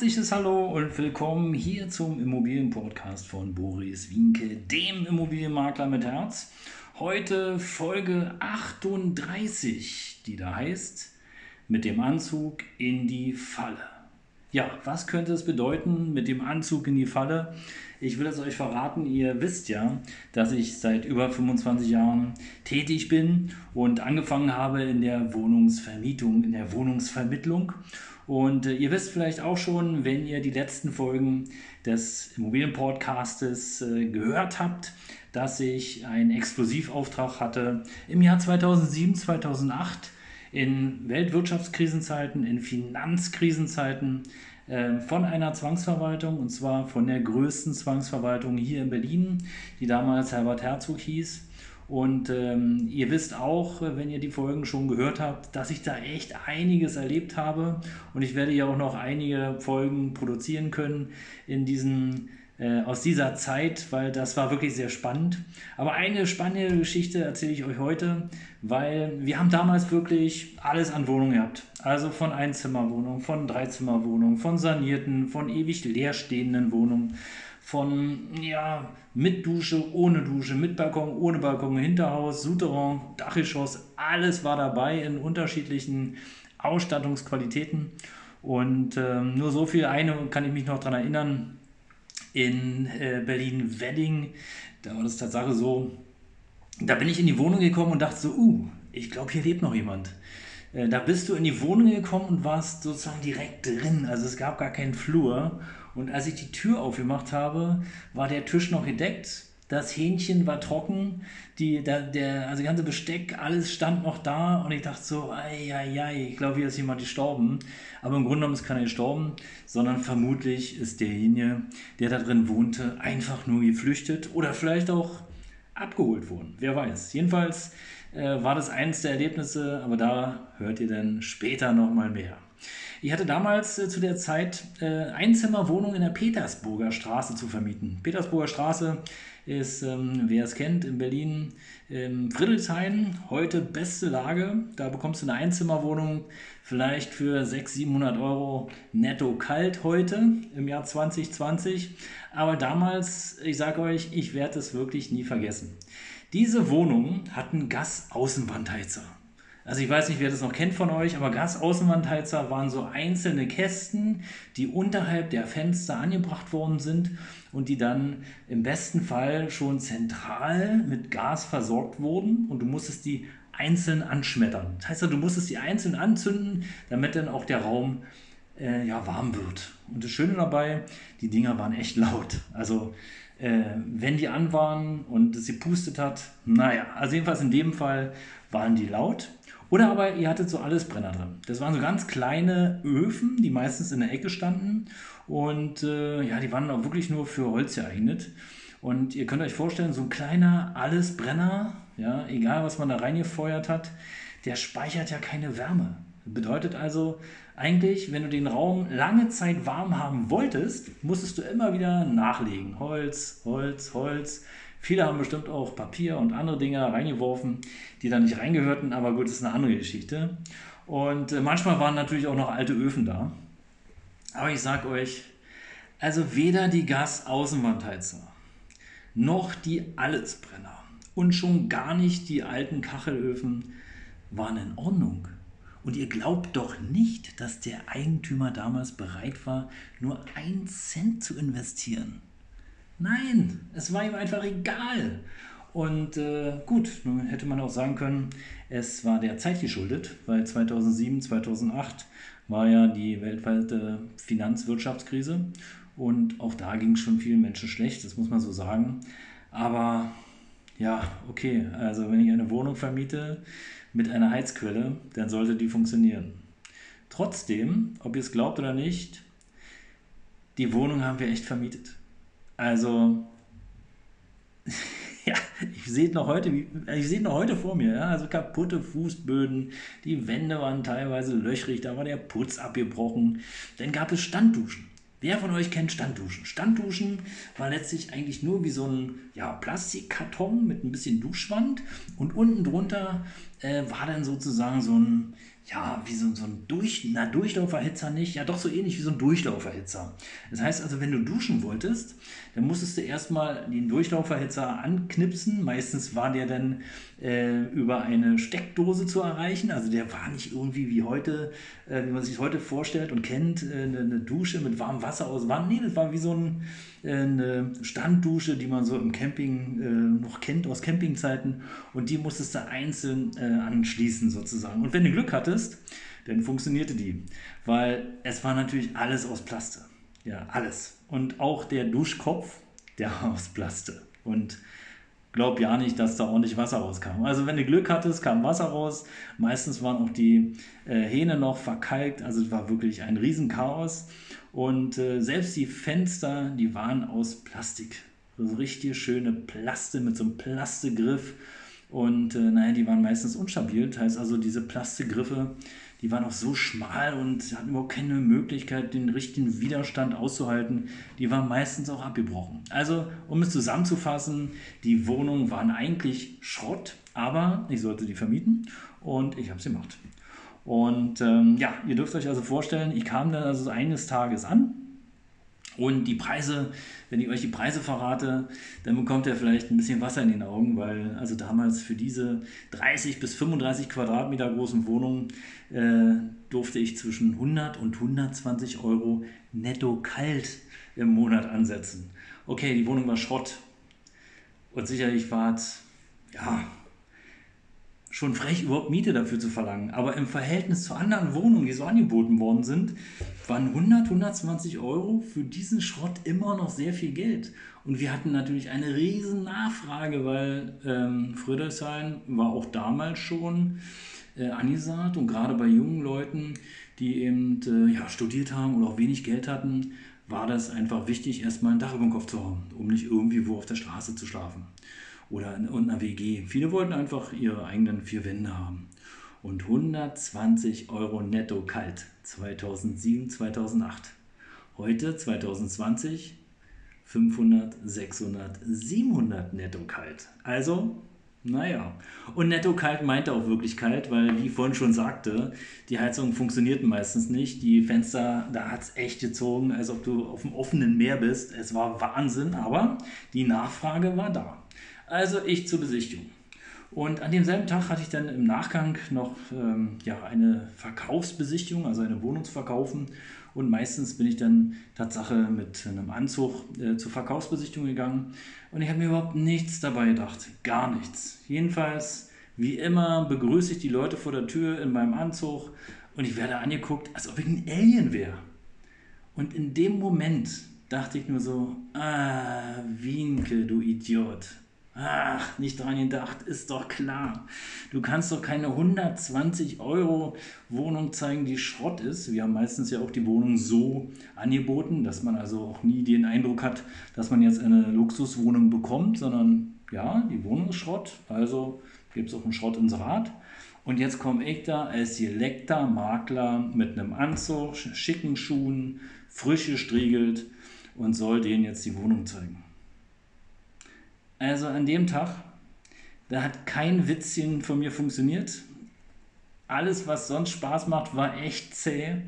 Herzliches Hallo und willkommen hier zum Immobilienpodcast von Boris Wienke, dem Immobilienmakler mit Herz. Heute Folge 38, die da heißt, mit dem Anzug in die Falle. Ja, was könnte es bedeuten mit dem Anzug in die Falle? Ich will es euch verraten, ihr wisst ja, dass ich seit über 25 Jahren tätig bin und angefangen habe in der Wohnungsvermietung, in der Wohnungsvermittlung und äh, ihr wisst vielleicht auch schon, wenn ihr die letzten Folgen des Immobilienpodcastes äh, gehört habt, dass ich einen Exklusivauftrag hatte im Jahr 2007, 2008 in Weltwirtschaftskrisenzeiten, in Finanzkrisenzeiten äh, von einer Zwangsverwaltung und zwar von der größten Zwangsverwaltung hier in Berlin, die damals Herbert Herzog hieß. Und ähm, ihr wisst auch, wenn ihr die Folgen schon gehört habt, dass ich da echt einiges erlebt habe. Und ich werde ja auch noch einige Folgen produzieren können in diesen, äh, aus dieser Zeit, weil das war wirklich sehr spannend. Aber eine spannende Geschichte erzähle ich euch heute, weil wir haben damals wirklich alles an Wohnungen gehabt. Also von Einzimmerwohnungen, von Dreizimmerwohnungen, von sanierten, von ewig leerstehenden Wohnungen von ja, mit Dusche, ohne Dusche, mit Balkon, ohne Balkon, Hinterhaus, Souterrain, Dachgeschoss, alles war dabei in unterschiedlichen Ausstattungsqualitäten. Und ähm, nur so viel, eine kann ich mich noch daran erinnern, in äh, Berlin-Wedding, da war das Tatsache so, da bin ich in die Wohnung gekommen und dachte so, uh, ich glaube, hier lebt noch jemand. Äh, da bist du in die Wohnung gekommen und warst sozusagen direkt drin. Also es gab gar keinen Flur. Und als ich die Tür aufgemacht habe, war der Tisch noch gedeckt. Das Hähnchen war trocken, die, der, der, also ganze Besteck, alles stand noch da und ich dachte so, ei, ich glaube, hier ist jemand gestorben. Aber im Grunde genommen ist keiner gestorben, sondern vermutlich ist derjenige, der da drin wohnte, einfach nur geflüchtet oder vielleicht auch abgeholt worden. Wer weiß. Jedenfalls äh, war das eines der Erlebnisse, aber da hört ihr dann später nochmal mehr. Ich hatte damals äh, zu der Zeit äh, Einzimmerwohnung in der Petersburger Straße zu vermieten. Petersburger Straße ist, ähm, wer es kennt, in Berlin ähm, Friedrichshain, heute beste Lage. Da bekommst du eine Einzimmerwohnung vielleicht für 600, 700 Euro netto kalt heute im Jahr 2020. Aber damals, ich sage euch, ich werde es wirklich nie vergessen. Diese Wohnungen hatten Gasaußenwandheizer. Also ich weiß nicht, wer das noch kennt von euch, aber Gasaußenwandheizer waren so einzelne Kästen, die unterhalb der Fenster angebracht worden sind und die dann im besten Fall schon zentral mit Gas versorgt wurden und du musstest die einzeln anschmettern. Das heißt, du musstest die einzeln anzünden, damit dann auch der Raum äh, ja, warm wird. Und das Schöne dabei, die Dinger waren echt laut. Also äh, wenn die an waren und es gepustet hat, naja, also jedenfalls in dem Fall waren die laut. Oder aber ihr hattet so alles Brenner drin. Das waren so ganz kleine Öfen, die meistens in der Ecke standen. Und äh, ja, die waren auch wirklich nur für Holz geeignet. Und ihr könnt euch vorstellen, so ein kleiner Allesbrenner, ja, egal was man da reingefeuert hat, der speichert ja keine Wärme. Bedeutet also eigentlich, wenn du den Raum lange Zeit warm haben wolltest, musstest du immer wieder nachlegen. Holz, Holz, Holz. Viele haben bestimmt auch Papier und andere Dinge reingeworfen, die da nicht reingehörten, aber gut, das ist eine andere Geschichte. Und äh, manchmal waren natürlich auch noch alte Öfen da. Aber ich sage euch, also weder die Gasaußenwandheizer noch die Allesbrenner und schon gar nicht die alten Kachelöfen waren in Ordnung. Und ihr glaubt doch nicht, dass der Eigentümer damals bereit war, nur ein Cent zu investieren. Nein, es war ihm einfach egal. Und äh, gut, nun hätte man auch sagen können, es war der Zeit geschuldet, weil 2007, 2008 war ja die weltweite Finanzwirtschaftskrise und auch da ging es schon vielen Menschen schlecht, das muss man so sagen. Aber ja, okay, also wenn ich eine Wohnung vermiete mit einer Heizquelle, dann sollte die funktionieren. Trotzdem, ob ihr es glaubt oder nicht, die Wohnung haben wir echt vermietet. Also, ja, ich sehe noch heute, ich sehe noch heute vor mir, ja, also kaputte Fußböden, die Wände waren teilweise löchrig, da war der Putz abgebrochen. Dann gab es Standduschen. Wer von euch kennt Standduschen? Standduschen war letztlich eigentlich nur wie so ein ja, Plastikkarton mit ein bisschen Duschwand und unten drunter äh, war dann sozusagen so ein, ja, wie so, so ein Durch, na, Durchlauferhitzer nicht, ja doch so ähnlich wie so ein Durchlauferhitzer. Das heißt also, wenn du duschen wolltest, dann musstest du erstmal den Durchlauferhitzer anknipsen. Meistens war der dann äh, über eine Steckdose zu erreichen. Also der war nicht irgendwie wie heute, äh, wie man sich heute vorstellt und kennt, äh, eine, eine, Dusche mit warmem Wasser aus. Nee, das war wie so ein, eine Standdusche, die man so im Camping äh, noch kennt aus Campingzeiten. Und die musstest du einzeln äh, anschließen sozusagen. Und wenn du Glück hattest, dann funktionierte die. Weil es war natürlich alles aus Plaste. Ja, alles. Und auch der Duschkopf, der war aus Plaste. Und glaub ja nicht, dass da ordentlich Wasser rauskam. Also wenn du Glück hattest, kam Wasser raus. Meistens waren auch die äh, Hähne noch verkalkt. Also es war wirklich ein Riesenchaos. Und äh, selbst die Fenster, die waren aus Plastik. So richtig schöne Plaste mit so einem Plastegriff. Und äh, naja, die waren meistens unstabil. Das heißt also, diese Plastegriffe, die waren auch so schmal und hatten überhaupt keine Möglichkeit, den richtigen Widerstand auszuhalten. Die waren meistens auch abgebrochen. Also, um es zusammenzufassen, die Wohnungen waren eigentlich Schrott, aber ich sollte die vermieten und ich habe sie gemacht. Und ähm, ja, ihr dürft euch also vorstellen, ich kam dann also eines Tages an und die Preise, wenn ich euch die Preise verrate, dann bekommt ihr vielleicht ein bisschen Wasser in den Augen, weil also damals für diese 30 bis 35 Quadratmeter großen Wohnungen äh, durfte ich zwischen 100 und 120 Euro netto kalt im Monat ansetzen. Okay, die Wohnung war Schrott und sicherlich war es, ja, schon frech, überhaupt Miete dafür zu verlangen. Aber im Verhältnis zu anderen Wohnungen, die so angeboten worden sind, waren 100, 120 Euro für diesen Schrott immer noch sehr viel Geld. Und wir hatten natürlich eine riesen Nachfrage, weil ähm, Friedrichshain war auch damals schon äh, angesagt und gerade bei jungen Leuten, die eben äh, ja, studiert haben oder auch wenig Geld hatten, war das einfach wichtig, erstmal ein Dach über dem Kopf zu haben, um nicht irgendwie wo auf der Straße zu schlafen oder in einer WG. Viele wollten einfach ihre eigenen vier Wände haben. Und 120 Euro netto kalt 2007, 2008. Heute 2020 500, 600, 700 netto kalt. Also, naja. Und netto kalt meinte auch wirklich kalt, weil, wie vorhin schon sagte, die Heizungen funktionierten meistens nicht. Die Fenster, da hat es echt gezogen, als ob du auf dem offenen Meer bist. Es war Wahnsinn, aber die Nachfrage war da. Also ich zur Besichtigung. Und an demselben Tag hatte ich dann im Nachgang noch ähm, ja, eine Verkaufsbesichtigung, also eine Wohnung zu verkaufen. Und meistens bin ich dann Tatsache mit einem Anzug äh, zur Verkaufsbesichtigung gegangen. Und ich habe mir überhaupt nichts dabei gedacht. Gar nichts. Jedenfalls, wie immer, begrüße ich die Leute vor der Tür in meinem Anzug und ich werde angeguckt, als ob ich ein Alien wäre. Und in dem Moment dachte ich nur so, ah, Wienke, du Idiot. Ach, nicht dran gedacht, ist doch klar. Du kannst doch keine 120 Euro Wohnung zeigen, die Schrott ist. Wir haben meistens ja auch die Wohnung so angeboten, dass man also auch nie den Eindruck hat, dass man jetzt eine Luxuswohnung bekommt, sondern ja, die Wohnung ist Schrott, also gibt es auch ein Schrottinserat. Und jetzt komme ich da als geleckter Makler mit einem Anzug, schicken Schuhen, frisch gestriegelt und soll denen jetzt die Wohnung zeigen. Also an dem Tag, da hat kein Witzchen von mir funktioniert. Alles, was sonst Spaß macht, war echt zäh.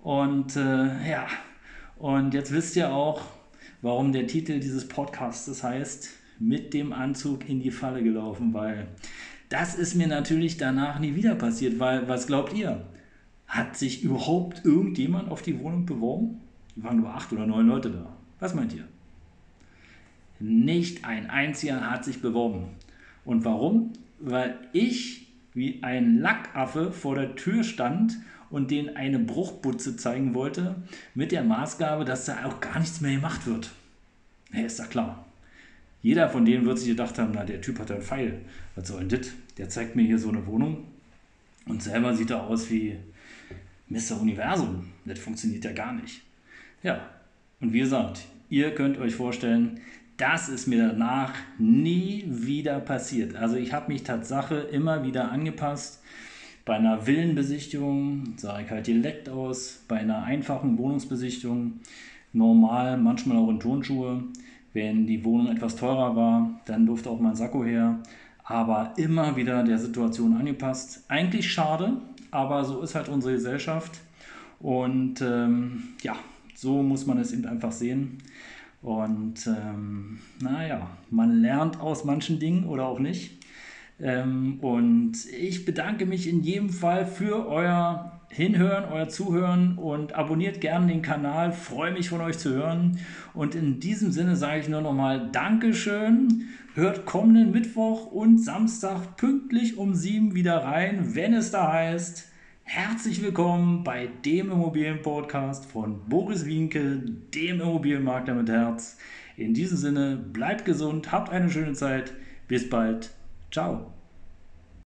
Und äh, ja, und jetzt wisst ihr auch, warum der Titel dieses Podcasts heißt, mit dem Anzug in die Falle gelaufen, weil das ist mir natürlich danach nie wieder passiert, weil was glaubt ihr? Hat sich überhaupt irgendjemand auf die Wohnung beworben? Waren nur acht oder neun Leute da. Was meint ihr? Nicht ein einziger hat sich beworben. Und warum? Weil ich wie ein Lackaffe vor der Tür stand und denen eine Bruchbutze zeigen wollte, mit der Maßgabe, dass da auch gar nichts mehr gemacht wird. Ja, ist ja klar. Jeder von denen wird sich gedacht haben, na, der Typ hat einen Pfeil. Was soll denn das? Der zeigt mir hier so eine Wohnung und selber sieht er aus wie Mr. Universum. Das funktioniert ja gar nicht. Ja, Und wie gesagt, ihr könnt euch vorstellen, das ist mir danach nie wieder passiert. Also ich habe mich Tatsache immer wieder angepasst. Bei einer Villenbesichtigung sah ich halt direkt aus. Bei einer einfachen Wohnungsbesichtigung normal, manchmal auch in Turnschuhe. Wenn die Wohnung etwas teurer war, dann durfte auch mein Sakko her. Aber immer wieder der Situation angepasst. Eigentlich schade, aber so ist halt unsere Gesellschaft. Und ähm, ja, so muss man es eben einfach sehen. Und ähm, naja, man lernt aus manchen Dingen oder auch nicht. Ähm, und ich bedanke mich in jedem Fall für euer Hinhören, euer Zuhören und abonniert gerne den Kanal. Freue mich von euch zu hören. Und in diesem Sinne sage ich nur nochmal Dankeschön. Hört kommenden Mittwoch und Samstag pünktlich um sieben wieder rein, wenn es da heißt. Herzlich willkommen bei dem Immobilienpodcast von Boris Wienke, dem Immobilienmakler mit Herz. In diesem Sinne, bleibt gesund, habt eine schöne Zeit. Bis bald. Ciao.